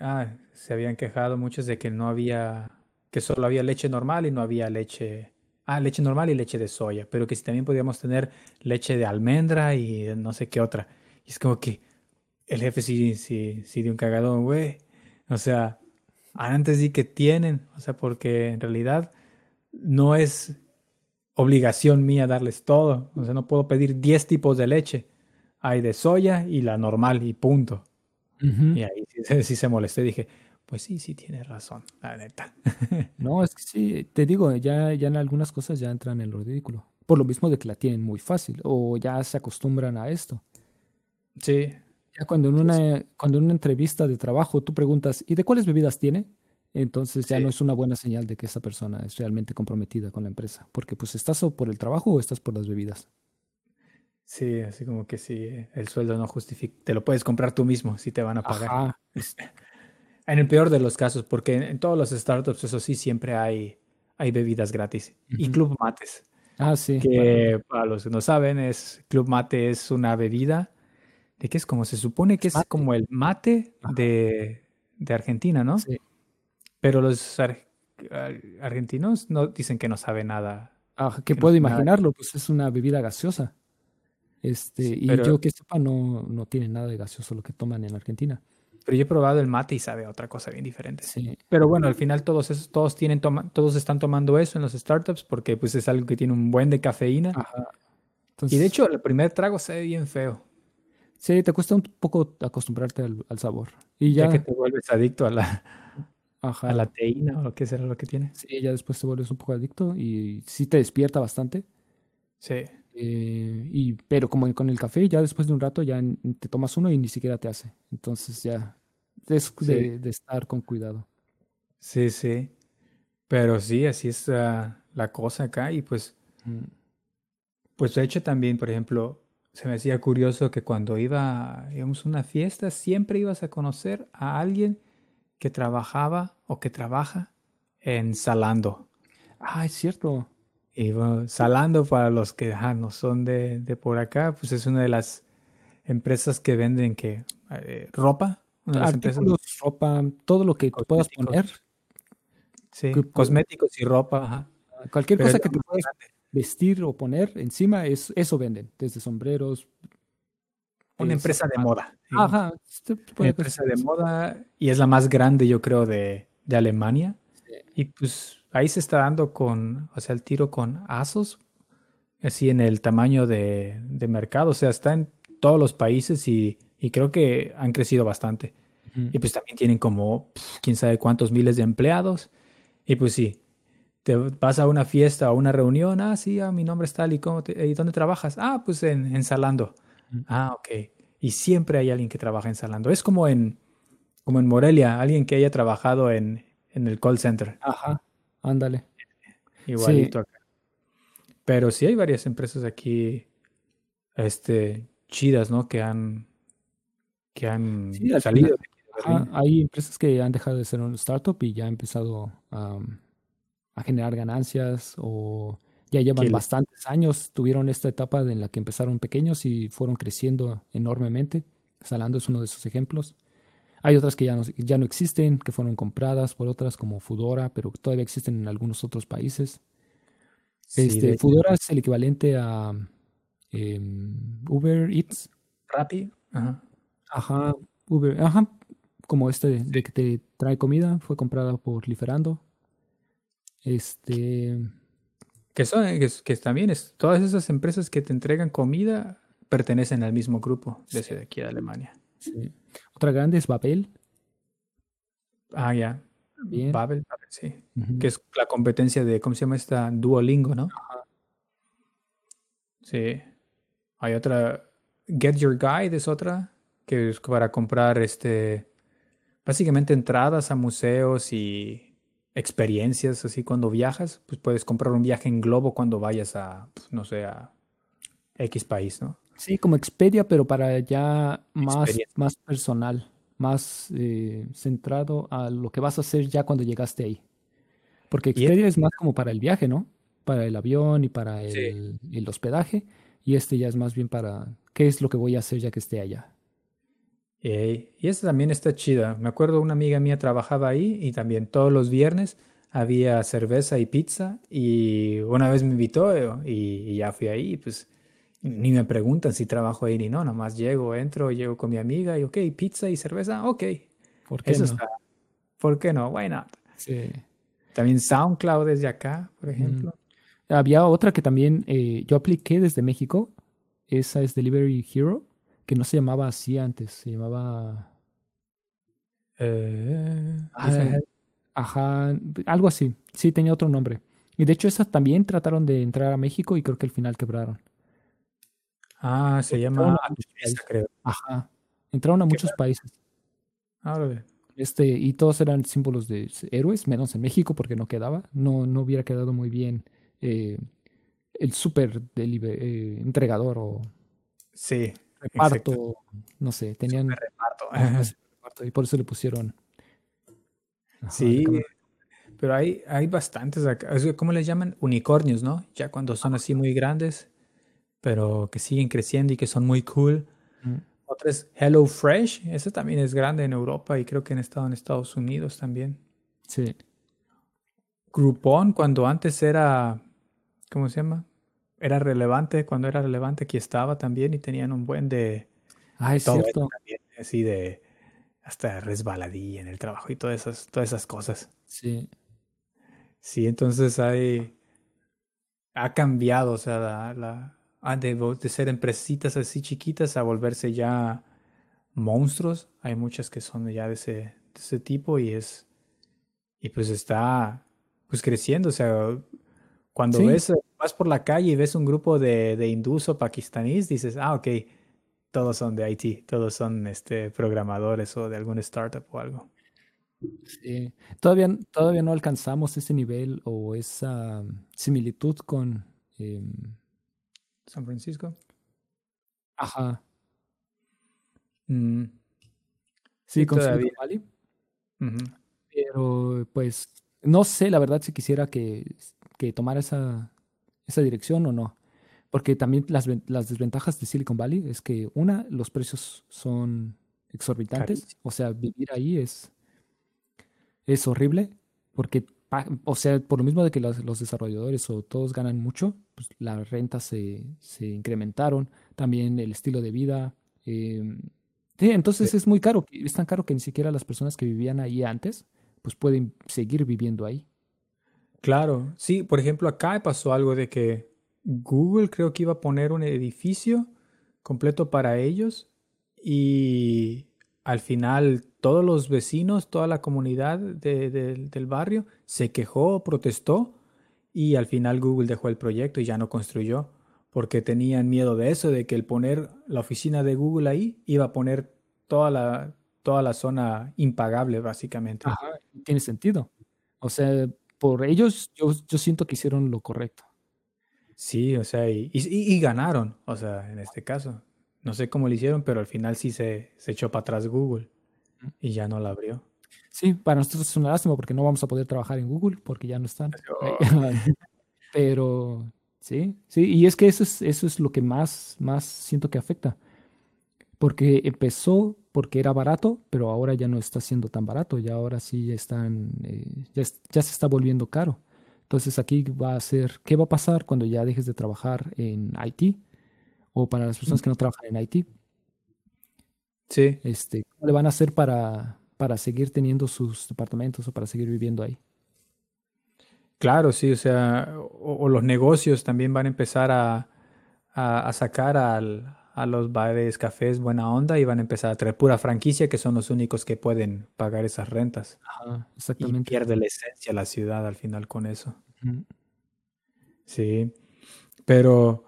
ah, se habían quejado muchos de que no había, que solo había leche normal y no había leche Ah, leche normal y leche de soya, pero que si también podíamos tener leche de almendra y no sé qué otra. Y es como que el jefe sí, sí, sí dio un cagadón, güey. O sea, antes sí que tienen, o sea, porque en realidad no es obligación mía darles todo. O sea, no puedo pedir 10 tipos de leche. Hay de soya y la normal y punto. Y ahí sí, sí se molesté. Dije, pues sí, sí tienes razón, la neta. no, es que sí, te digo, ya, ya en algunas cosas ya entran en lo ridículo. Por lo mismo de que la tienen muy fácil o ya se acostumbran a esto. Sí. Ya cuando en una, cuando en una entrevista de trabajo tú preguntas, ¿y de cuáles bebidas tiene? Entonces ya no es una buena señal de que esa persona es realmente comprometida con la empresa. Porque pues estás o por el trabajo o estás por las bebidas. Sí, así como que sí, el sueldo no justifica. Te lo puedes comprar tú mismo si te van a pagar. Ajá. En el peor de los casos, porque en todos los startups, eso sí, siempre hay, hay bebidas gratis. Y Club Mates. Ah, sí. Que para los que no saben, es Club Mate es una bebida de que es como se supone que es como el mate de, de, Argentina, ¿no? Sí. Pero los argentinos no dicen que no sabe nada. Ah, que puedo imaginarlo, pues es una bebida gaseosa. Este, y yo que sepa, no, no tiene nada de gaseoso lo que toman en Argentina. Pero yo he probado el mate y sabe a otra cosa bien diferente. Sí. Pero bueno, al final todos esos, todos tienen todos están tomando eso en los startups porque pues es algo que tiene un buen de cafeína. Ajá. y de hecho, el primer trago se ve bien feo. Sí, te cuesta un poco acostumbrarte al, sabor. Y ya... que te vuelves adicto a la, a la teína o lo que será lo que tiene. Sí, ya después te vuelves un poco adicto y sí te despierta bastante. Sí. Eh, y, pero como con el café, ya después de un rato ya te tomas uno y ni siquiera te hace. Entonces ya es de, estar con cuidado. Sí, sí. Pero sí, así es la cosa acá. Y pues, mm. pues de hecho también, por ejemplo, se me hacía curioso que cuando iba, íbamos a una fiesta, siempre ibas a conocer a alguien que trabajaba o que trabaja en Salando. Ah, es cierto. Y bueno, Salando, para los que no son de, de, por acá, pues es una de las empresas que venden que eh, ropa. Artículos, ropa, todo lo que puedas poner. Sí, cosméticos y ropa. Cualquier cosa que te puedas vestir o poner encima, es, eso venden. Desde sombreros. Una empresa de moda. Ajá. Una empresa de moda y es la más grande, yo creo, de, de Alemania. Y pues ahí se está dando con, o sea, el tiro con ASOS, así en el tamaño de, mercado, o sea, está en todos los países y, creo que han crecido bastante. Y pues también tienen como, quién sabe cuántos miles de empleados. Y pues sí, te vas a una fiesta o una reunión, ah, sí, ah, mi nombre es tal y, cómo ¿y dónde trabajas? Ah, pues en, en Salando. Ah, ok. Y siempre hay alguien que trabaja en Salando. Es como en, como en Morelia, alguien que haya trabajado en, en el call center. Ajá. Ándale. Igualito acá. Pero sí hay varias empresas aquí este, chidas, ¿no? Que han, que han salido. hay empresas que han dejado de ser un startup y ya han empezado a generar ganancias o ya llevan bastantes años, tuvieron esta etapa en la que empezaron pequeños y fueron creciendo enormemente. Zalando es uno de esos ejemplos. Hay otras que ya no, ya no existen, que fueron compradas por otras como Fudora, pero todavía existen en algunos otros países. este, Fudora es el equivalente a em, Uber Eats. Rappi. Ajá. Ajá, Uber, ajá, como este de, que te trae comida, fue comprada por Liferando. Este. Que son, que, también es, todas esas empresas que te entregan comida pertenecen al mismo grupo desde aquí de Alemania. Sí. Otra grande es Babel. Ah, ya. Babel, sí. Que es la competencia de, ¿cómo se llama esta? Duolingo, ¿no? Sí. Hay otra, Get Your Guide es otra, que es para comprar este, básicamente entradas a museos y experiencias, así cuando viajas, pues puedes comprar un viaje en globo cuando vayas a, pues, no sé, a X país, ¿no? Sí, como Expedia, pero para ya más, más personal, más eh, centrado a lo que vas a hacer ya cuando llegaste ahí. Porque Expedia es más como para el viaje, ¿no? Para el avión y para el, el hospedaje. Y este ya es más bien para qué es lo que voy a hacer ya que esté allá. Y esta también está chida. Me acuerdo una amiga mía trabajaba ahí y también todos los viernes había cerveza y pizza y una vez me invitó eh, y, ya fui ahí, pues ni me preguntan si trabajo ahí ni no, nomás llego, entro, llego con mi amiga y ok, pizza y cerveza, ok. ¿Por qué no? ¿Por qué no? Why not? Sí. También SoundCloud desde acá, por ejemplo. Había otra que también eh, yo apliqué desde México, esa es Delivery Hero, que no se llamaba así antes, se llamaba... Eh, ah, ajá, algo así. Sí, tenía otro nombre. Y de hecho esas también trataron de entrar a México y creo que al final quebraron. Ah, se llama... creo. Ajá. Entraron a muchos países. Ah, este, y todos eran símbolos de héroes, menos en México porque no quedaba. No, no hubiera quedado muy bien eh, el super eh, entregador o sí, reparto, no sé, tenían reparto. y por eso le pusieron. sí, pero hay, hay bastantes acá, ¿cómo les llaman? Unicornios, ¿no? Ya cuando son así muy grandes, pero que siguen creciendo y que son muy cool. Mm. Otra es Hello Fresh, ese también es grande en Europa y creo que han estado en Estados Unidos también. Sí. Groupon, cuando antes era ¿cómo se llama? Era relevante, cuando era relevante aquí estaba también y tenían un buen de... Ah, es cierto. así de hasta resbaladilla en el trabajo y todas esas, todas esas cosas. Sí. Sí, entonces hay... Ha cambiado, o sea, la, de, de ser empresitas así chiquitas a volverse ya monstruos. Hay muchas que son ya de ese, de ese tipo y es... Y pues está pues creciendo, o sea, cuando ves, vas por la calle y ves un grupo de, de hindús o pakistaníes, dices, ah, ok, todos son de IT, todos son este, programadores o de alguna startup o algo. Sí, todavía, todavía no alcanzamos ese nivel o esa similitud con em, San Francisco. Ajá. Mm. Sí, con Silicon Valley. Pero pues no sé, la verdad, si quisiera que que tomar esa, esa dirección o no. Porque también las, las, desventajas de Silicon Valley es que, una, los precios son exorbitantes. O sea, vivir ahí es, es horrible. Porque, o sea, por lo mismo de que los, los desarrolladores o todos ganan mucho, pues las rentas se, se incrementaron. También el estilo de vida. Em, sí, entonces es muy caro. Es tan caro que ni siquiera las personas que vivían ahí antes, pues pueden seguir viviendo ahí. Claro, sí, por ejemplo, acá pasó algo de que Google creo que iba a poner un edificio completo para ellos y al final todos los vecinos, toda la comunidad del barrio se quejó, protestó y al final Google dejó el proyecto y ya no construyó porque tenían miedo de eso, de que el poner la oficina de Google ahí iba a poner toda la, toda la zona impagable básicamente. Ajá, tiene sentido. O sea, por ellos, yo, yo siento que hicieron lo correcto. Sí, o sea, y, y, ganaron, o sea, en este caso. No sé cómo lo hicieron, pero al final sí se, se echó para atrás Google y ya no la abrió. Sí, para nosotros es una lástima porque no vamos a poder trabajar en Google porque ya no están. Pero sí, sí, y es que eso es, eso es lo que más, más siento que afecta. Porque empezó porque era barato, pero ahora ya no está siendo tan barato, ya ahora sí están, eh, ya, ya, se está volviendo caro. Entonces aquí va a ser, ¿qué va a pasar cuando ya dejes de trabajar en IT? O para las personas que no trabajan en IT. Sí. Este, ¿Cómo le van a hacer para, para seguir teniendo sus departamentos o para seguir viviendo ahí? Claro, sí, o sea, o, los negocios también van a empezar a, a, sacar al, a los bares, cafés buena onda y van a empezar a traer pura franquicia que son los únicos que pueden pagar esas rentas. Ajá, exactamente. Y pierde la esencia la ciudad al final con eso. Sí, pero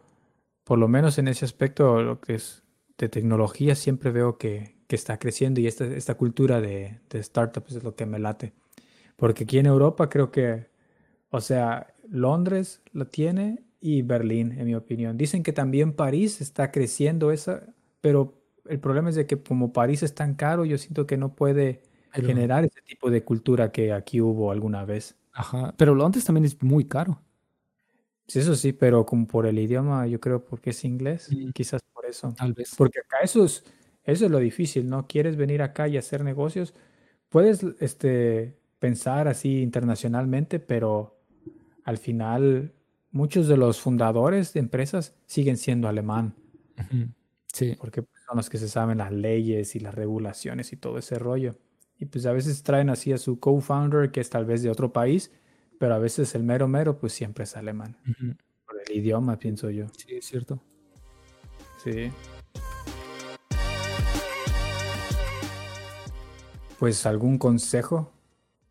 por lo menos en ese aspecto, lo que es de tecnología, siempre veo que, que está creciendo y esta, esta cultura de, de startups es lo que me late. Porque aquí en Europa creo que o sea, Londres lo tiene y Berlín, en mi opinión. Dicen que también París está creciendo esa, pero el problema es de que como París es tan caro, yo siento que no puede generar ese tipo de cultura que aquí hubo alguna vez. Ajá, pero Londres también es muy caro. Sí, eso sí, pero como por el idioma, yo creo porque es inglés, quizás por eso. Tal vez. Porque acá eso es, eso es lo difícil, ¿no? Quieres venir acá y hacer negocios, puedes este, pensar así internacionalmente, pero al final muchos de los fundadores de empresas siguen siendo alemán. Sí. Porque son los que se saben las leyes y las regulaciones y todo ese rollo. Y pues a veces traen así a su co-founder que es tal vez de otro país, pero a veces el mero mero pues siempre es alemán. Por el idioma, pienso yo. Sí, es cierto. Sí. Pues algún consejo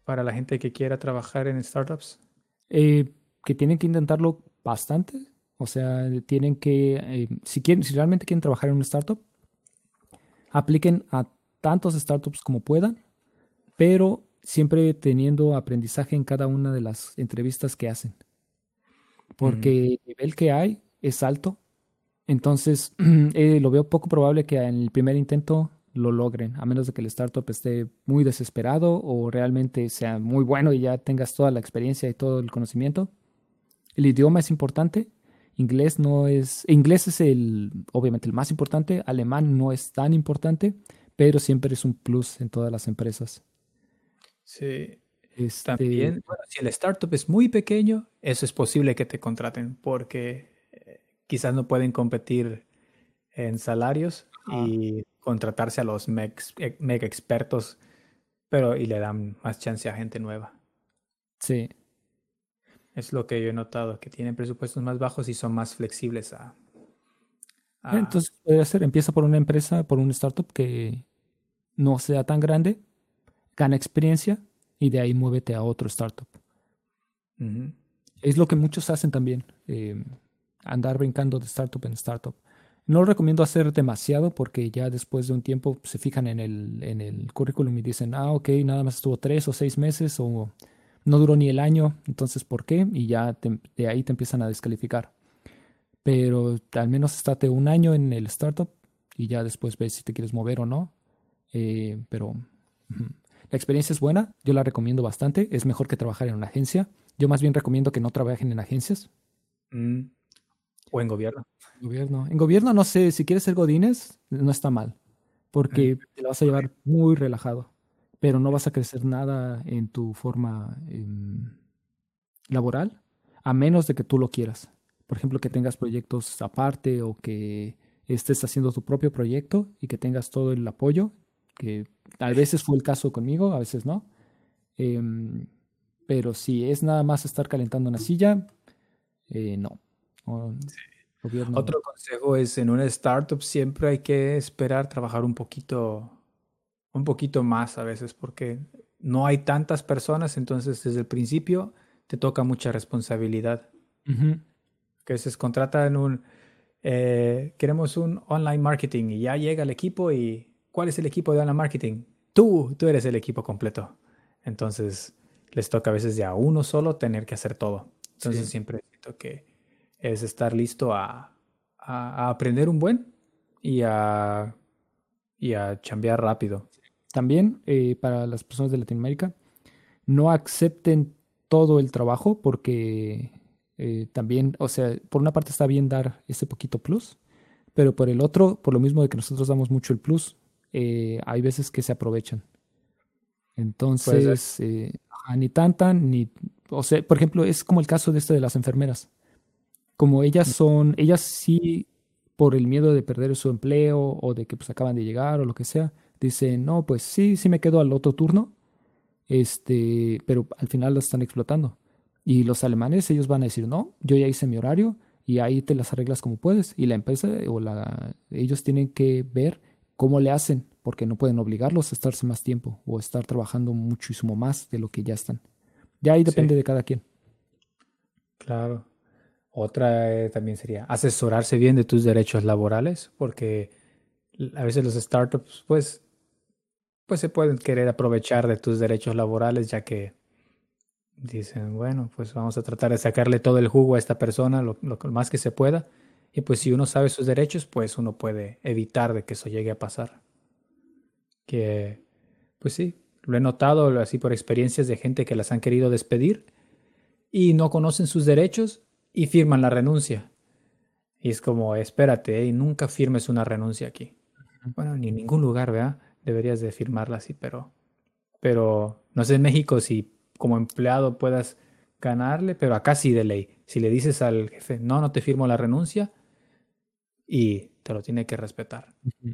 para la gente que quiera trabajar en startups. Eh, que tienen que intentarlo bastante. O sea, tienen que, eh, si, quieren, si realmente quieren trabajar en una startup, apliquen a tantos startups como puedan, pero siempre teniendo aprendizaje en cada una de las entrevistas que hacen. Porque el nivel que hay es alto. Entonces, eh, lo veo poco probable que en el primer intento lo logren, a menos de que el startup esté muy desesperado o realmente sea muy bueno y ya tengas toda la experiencia y todo el conocimiento. El idioma es importante. Inglés no es, inglés es el, obviamente el más importante. Alemán no es tan importante, pero siempre es un plus en todas las empresas. Sí. Este... También, bueno, si el startup es muy pequeño, eso es posible que te contraten porque eh, quizás no pueden competir en salarios y contratarse a los eh, mega expertos, pero y le dan más chance a gente nueva. Sí. Es lo que yo he notado, que tienen presupuestos más bajos y son más flexibles a... Entonces, puede ser, empieza por una empresa, por un startup que no sea tan grande, gana experiencia y de ahí muévete a otro startup. Es lo que muchos hacen también, eh, andar brincando de startup en startup. No lo recomiendo hacer demasiado porque ya después de un tiempo se fijan en el, en el currículum y dicen, ah, ok, nada más estuvo tres o seis meses o no duró ni el año, entonces ¿por qué? Y ya de ahí te empiezan a descalificar. Pero al menos estate un año en el startup y ya después ves si te quieres mover o no. Eh, pero la experiencia es buena, yo la recomiendo bastante, es mejor que trabajar en una agencia. Yo más bien recomiendo que no trabajen en agencias. Mm. O en gobierno. Gobierno. En gobierno, no sé, si quieres ser godines, no está mal, porque te lo vas a llevar muy relajado, pero no vas a crecer nada en tu forma em, laboral, a menos de que tú lo quieras. Por ejemplo, que tengas proyectos aparte o que estés haciendo tu propio proyecto y que tengas todo el apoyo, que a veces fue el caso conmigo, a veces no. Em, pero si es nada más estar calentando una silla, eh, no. Otro consejo es en una startup siempre hay que esperar trabajar un poquito, un poquito más a veces porque no hay tantas personas, entonces desde el principio te toca mucha responsabilidad. Que se contrata en un, eh, queremos un online marketing y ya llega el equipo y ¿cuál es el equipo de online marketing? Tú, tú eres el equipo completo. Entonces les toca a veces ya a uno solo tener que hacer todo. Entonces siempre siento que es estar listo a, aprender un buen y a, y a chambear rápido. También eh, para las personas de Latinoamérica, no acepten todo el trabajo porque eh, también, o sea, por una parte está bien dar ese poquito plus, pero por el otro, por lo mismo de que nosotros damos mucho el plus, eh, hay veces que se aprovechan. Entonces, eh, ni tanta, ni, o sea, por ejemplo, es como el caso de este de las enfermeras. Como ellas son, ellas sí, por el miedo de perder su empleo o de que pues acaban de llegar o lo que sea, dicen, no, pues sí, sí me quedo al otro turno, este, pero al final lo están explotando. Y los alemanes, ellos van a decir, no, yo ya hice mi horario y ahí te las arreglas como puedes. Y la empresa o la, ellos tienen que ver cómo le hacen, porque no pueden obligarlos a estarse más tiempo o estar trabajando muchísimo más de lo que ya están. Ya ahí depende de cada quien. Claro. Otra eh, también sería asesorarse bien de tus derechos laborales, porque a veces los startups, pues, pues se pueden querer aprovechar de tus derechos laborales, ya que dicen, bueno, pues vamos a tratar de sacarle todo el jugo a esta persona, lo, lo más que se pueda. Y pues si uno sabe sus derechos, pues uno puede evitar de que eso llegue a pasar. Que, pues sí, lo he notado así por experiencias de gente que las han querido despedir y no conocen sus derechos y firman la renuncia. Y es como, espérate, y nunca firmes una renuncia aquí. Bueno, ni en ningún lugar, ¿verdad? Deberías de firmarla así, pero, pero no sé en México si como empleado puedas ganarle, pero acá sí de ley. Si le dices al jefe, no, no te firmo la renuncia, y te lo tiene que respetar.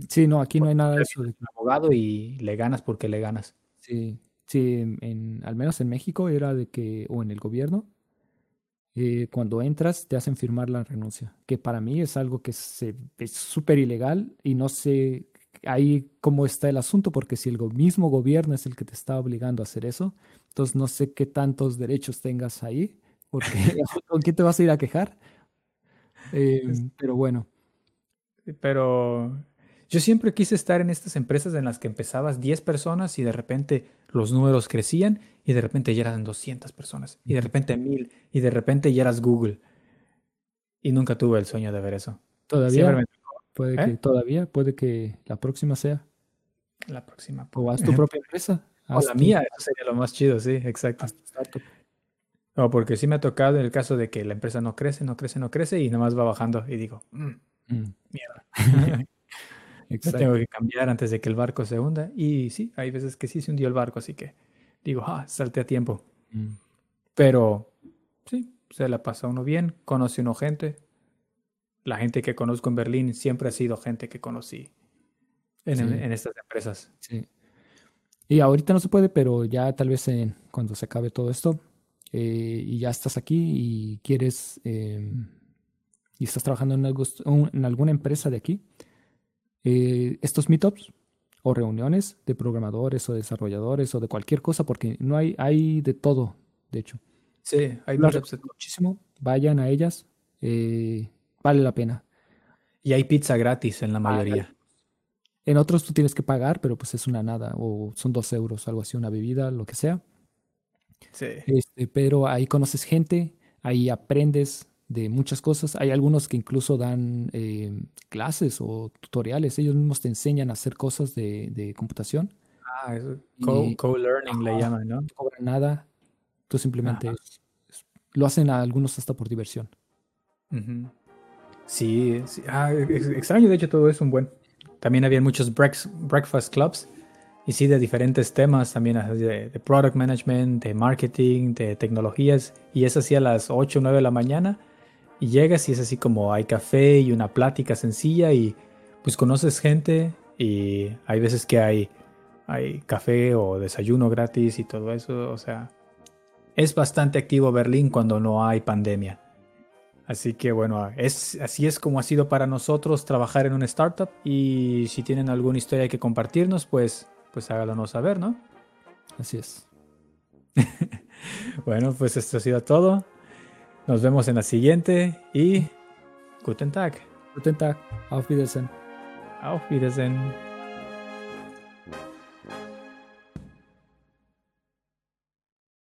Sí, no, aquí no hay nada de eso. De... abogado y le ganas porque le ganas. Sí, sí, en, al menos en México era de que, o en el gobierno, eh, cuando entras te hacen firmar la renuncia, que para mí es algo que se, es súper ilegal y no sé ahí cómo está el asunto, porque si el mismo gobierno es el que te está obligando a hacer eso, entonces no sé qué tantos derechos tengas ahí, porque ¿con quién te vas a ir a quejar? Eh, pero bueno. Pero yo siempre quise estar en estas empresas en las que empezabas 10 personas y de repente los números crecían y de repente ya eran 200 personas y de repente 1000 y de repente ya eras Google. Y nunca tuve el sueño de ver eso. Todavía. Puede que ¿Eh? todavía, puede que la próxima sea. La próxima. O haz tu propia empresa. O la mía, eso sería lo más chido, sí, exacto. No, porque sí me ha tocado en el caso de que la empresa no crece, no crece, no crece y nada más va bajando y digo, mm, mm. mierda. tengo que cambiar antes de que el barco se hunda. Y sí, hay veces que sí se hundió el barco, así que digo, ah, salte a tiempo. Mm. Pero sí, se la pasa uno bien, conoce uno gente. La gente que conozco en Berlín siempre ha sido gente que conocí en, estas empresas. Sí. Y ahorita no se puede, pero ya tal vez cuando se acabe todo esto eh, y ya estás aquí y quieres em, y estás trabajando en, en alguna empresa de aquí, eh, estos meetups o reuniones de programadores o desarrolladores o de cualquier cosa, porque no hay, hay de todo, de hecho. Sí, hay muchísimo. Vayan a ellas, eh, vale la pena. Y hay pizza gratis en la mayoría. En otros tú tienes que pagar, pero pues es una nada, o son dos euros, algo así, una bebida, lo que sea. Sí. Este, pero ahí conoces gente, ahí aprendes, de muchas cosas. Hay algunos que incluso dan eh, clases o tutoriales. Ellos mismos te enseñan a hacer cosas de, computación. Ah, co-learning le llaman, ¿no? No cobran nada. Tú simplemente lo hacen a algunos hasta por diversión. Sí, Ah, extraño, de hecho, todo es un buen. También había muchos breakfast clubs. Y sí, de diferentes temas, también de, de, product management, de marketing, de tecnologías. Y es así a las 8 o 9 de la mañana y llegas y es así como hay café y una plática sencilla y pues conoces gente y hay veces que hay, hay café o desayuno gratis y todo eso. O sea, es bastante activo Berlín cuando no hay pandemia. Así que bueno, es, así es como ha sido para nosotros trabajar en una startup y si tienen alguna historia que compartirnos, pues, pues háganos saber, ¿no? Así es. bueno, pues esto ha sido todo. Nos vemos en la siguiente y Guten Tag. Guten Tag. Auf Wiedersehen. Auf Wiedersehen.